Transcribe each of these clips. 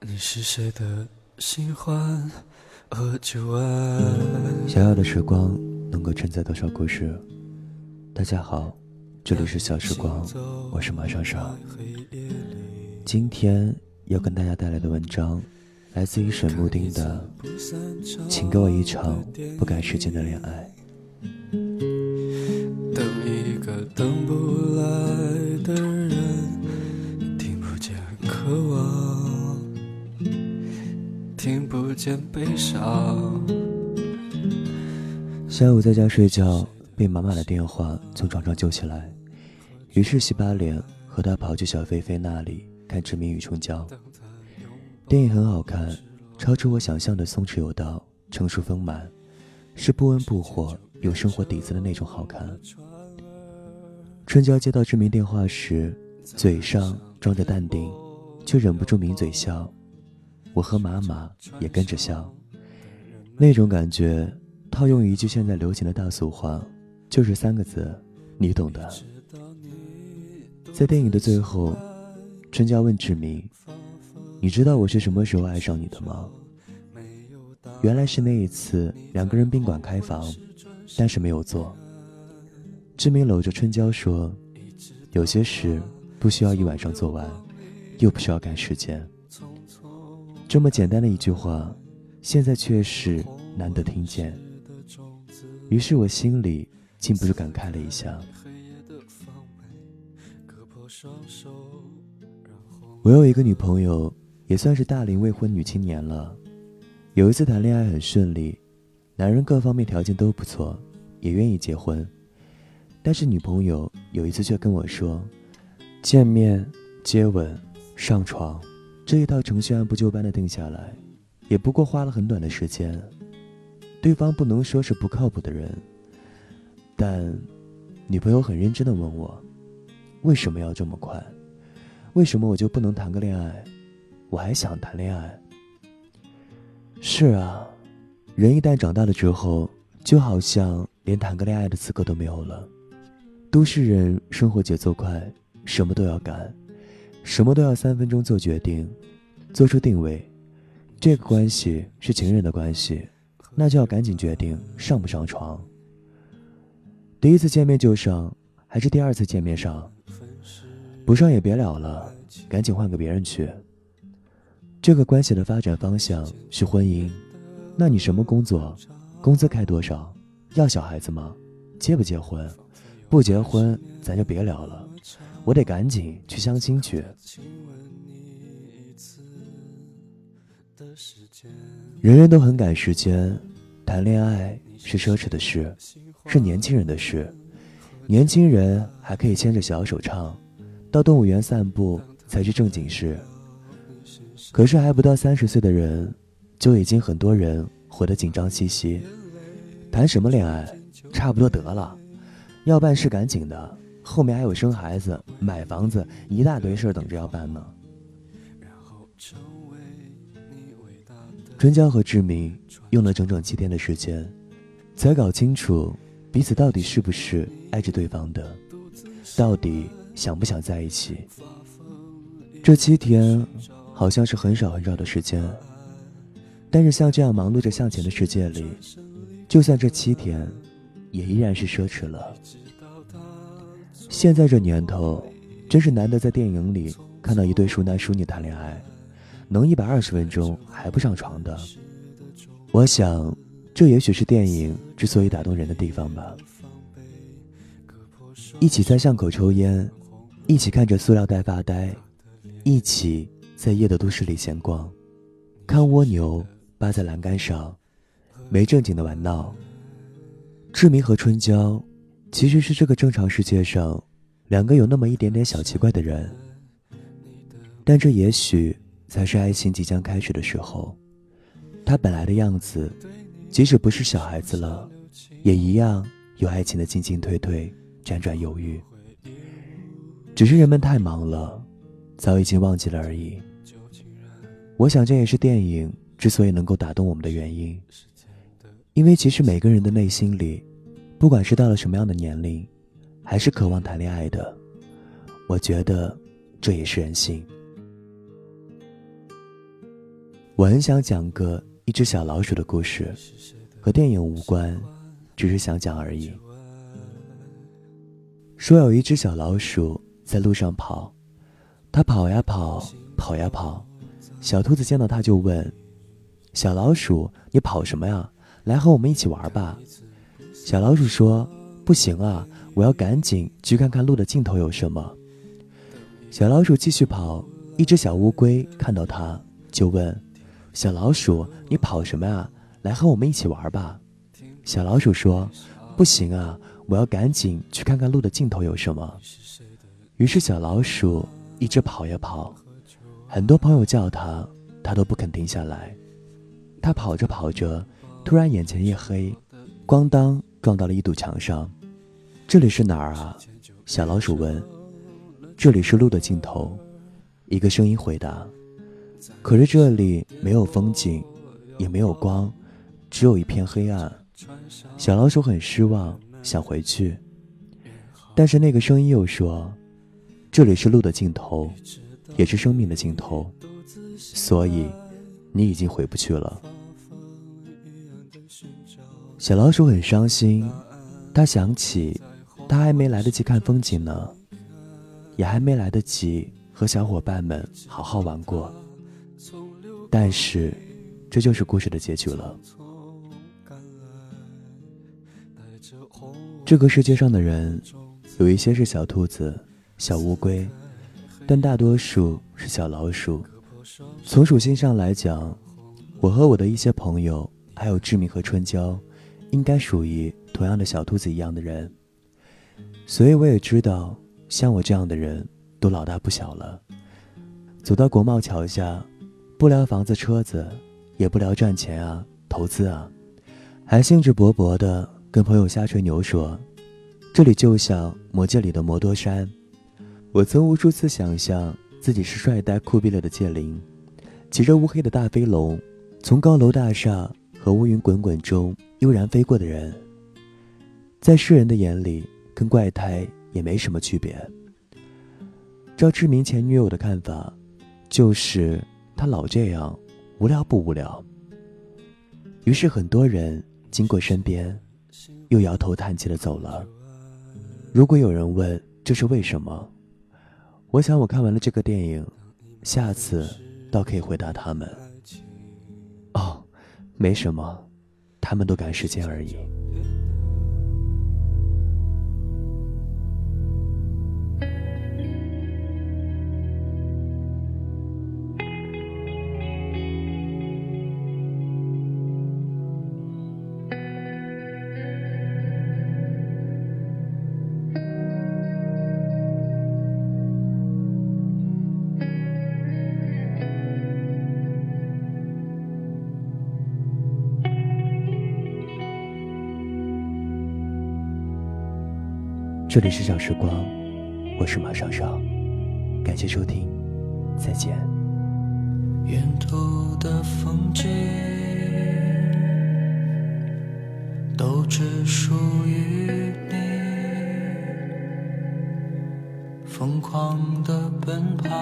你是谁的新欢和旧爱？想要的时光能够承载多少故事？大家好，这里是小时光，我是马上上。今天要跟大家带来的文章，来自于沈木丁的《请给我一场不赶时间的恋爱》。等一个等不见悲伤。下午在家睡觉，被妈妈的电话从床上救起来，于是洗把脸，和她跑去小菲菲那里看《志明与春娇》。电影很好看，超出我想象的松弛有道、成熟丰满，是不温不火、有生活底子的那种好看。春娇接到志明电话时，嘴上装着淡定，却忍不住抿嘴笑。我和妈妈也跟着笑，那种感觉，套用一句现在流行的大俗话，就是三个字，你懂的。在电影的最后，春娇问志明：“你知道我是什么时候爱上你的吗？”原来是那一次两个人宾馆开房，但是没有做。志明搂着春娇说：“有些事不需要一晚上做完，又不需要赶时间。”这么简单的一句话，现在却是难得听见。于是我心里禁不住感慨了一下。我有一个女朋友，也算是大龄未婚女青年了。有一次谈恋爱很顺利，男人各方面条件都不错，也愿意结婚。但是女朋友有一次却跟我说：“见面、接吻、上床。”这一套程序按部就班的定下来，也不过花了很短的时间。对方不能说是不靠谱的人，但女朋友很认真的问我：“为什么要这么快？为什么我就不能谈个恋爱？我还想谈恋爱。”是啊，人一旦长大了之后，就好像连谈个恋爱的资格都没有了。都市人生活节奏快，什么都要赶。什么都要三分钟做决定，做出定位。这个关系是情人的关系，那就要赶紧决定上不上床。第一次见面就上，还是第二次见面上？不上也别聊了，赶紧换个别人去。这个关系的发展方向是婚姻，那你什么工作？工资开多少？要小孩子吗？结不结婚？不结婚，咱就别聊了。我得赶紧去相亲去。人人都很赶时间，谈恋爱是奢侈的事，是年轻人的事。年轻人还可以牵着小手唱，到动物园散步才是正经事。可是还不到三十岁的人，就已经很多人活得紧张兮兮。谈什么恋爱？差不多得了，要办事赶紧的。后面还有生孩子、买房子一大堆事儿等着要办呢。春娇和志明用了整整七天的时间，才搞清楚彼此到底是不是爱着对方的，到底想不想在一起。这七天好像是很少很少的时间，但是像这样忙碌着向前的世界里，就算这七天，也依然是奢侈了。现在这年头，真是难得在电影里看到一对熟男熟女谈恋爱，能一百二十分钟还不上床的。我想，这也许是电影之所以打动人的地方吧。一起在巷口抽烟，一起看着塑料袋发呆，一起在夜的都市里闲逛，看蜗牛扒在栏杆上，没正经的玩闹。志明和春娇。其实是这个正常世界上，两个有那么一点点小奇怪的人。但这也许才是爱情即将开始的时候。他本来的样子，即使不是小孩子了，也一样有爱情的进进退退、辗转犹豫。只是人们太忙了，早已经忘记了而已。我想这也是电影之所以能够打动我们的原因，因为其实每个人的内心里。不管是到了什么样的年龄，还是渴望谈恋爱的，我觉得这也是人性。我很想讲个一只小老鼠的故事，和电影无关，只是想讲而已。说有一只小老鼠在路上跑，它跑呀跑，跑呀跑。小兔子见到它就问：“小老鼠，你跑什么呀？来和我们一起玩吧。”小老鼠说：“不行啊，我要赶紧去看看路的尽头有什么。”小老鼠继续跑，一只小乌龟看到它就问：“小老鼠，你跑什么呀？来和我们一起玩吧。”小老鼠说：“不行啊。”我要赶紧去看看路的尽头有什么。于是小老鼠一直跑呀跑，很多朋友叫它，它都不肯停下来。它跑着跑着，突然眼前一黑，咣当撞到了一堵墙上。这里是哪儿啊？小老鼠问。这里是路的尽头，一个声音回答。可是这里没有风景，也没有光，只有一片黑暗。小老鼠很失望。想回去，但是那个声音又说：“这里是路的尽头，也是生命的尽头，所以你已经回不去了。”小老鼠很伤心，它想起它还没来得及看风景呢，也还没来得及和小伙伴们好好玩过。但是，这就是故事的结局了。这个世界上的人，有一些是小兔子、小乌龟，但大多数是小老鼠。从属性上来讲，我和我的一些朋友，还有志明和春娇，应该属于同样的小兔子一样的人。所以我也知道，像我这样的人都老大不小了。走到国贸桥下，不聊房子车子，也不聊赚钱啊、投资啊，还兴致勃勃的。跟朋友瞎吹牛说，这里就像魔戒里的摩多山。我曾无数次想象自己是帅呆酷毙了的戒灵，骑着乌黑的大飞龙，从高楼大厦和乌云滚滚中悠然飞过的人，在世人的眼里跟怪胎也没什么区别。照志明前女友的看法，就是他老这样，无聊不无聊？于是很多人经过身边。又摇头叹气的走了。如果有人问这是为什么，我想我看完了这个电影，下次倒可以回答他们。没什么，他们都赶时间而已。这里是小时光，我是马上上，感谢收听，再见。沿途的风景都只属于你，疯狂的奔跑，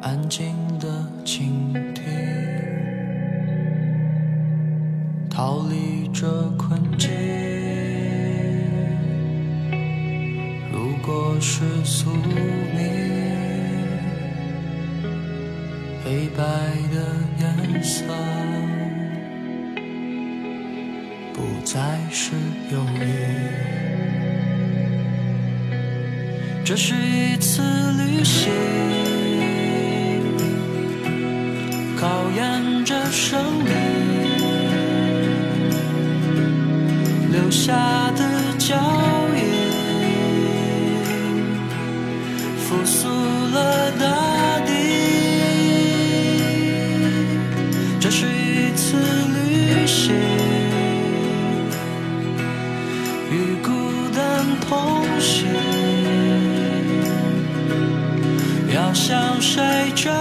安静的倾是宿命，黑白的颜色不再是忧郁。这是一次旅行，考验着生命留下这是一次旅行，与孤单同行，要向谁证？